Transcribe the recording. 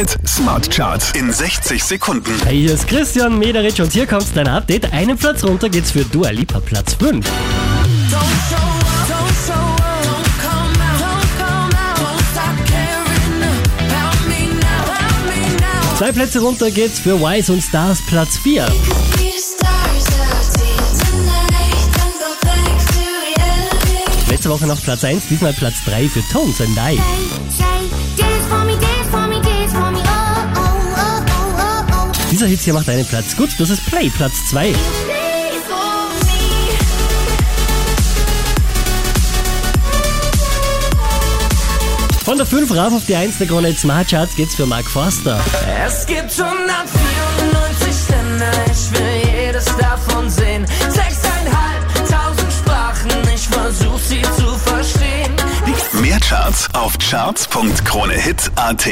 Hit Smart Charts in 60 Sekunden. Hey, hier ist Christian Mederich und hier kommt dein Update. Einen Platz runter geht's für Dua Lipa, Platz 5. Zwei Plätze runter geht's für Wise und Stars, Platz 4. Letzte Woche noch Platz 1, diesmal Platz 3 für Tones and I. Dieser Hit hier macht einen Platz gut, das ist Play, Platz 2. Von der 5 rauf auf die 1 der Krone Smart Charts geht's für Mark Forster. Es gibt 194 Länder, ich will jedes davon sehen. Sechseinhalbtausend Sprachen, ich versuch sie zu verstehen. Mehr Charts auf charts.kronehit.at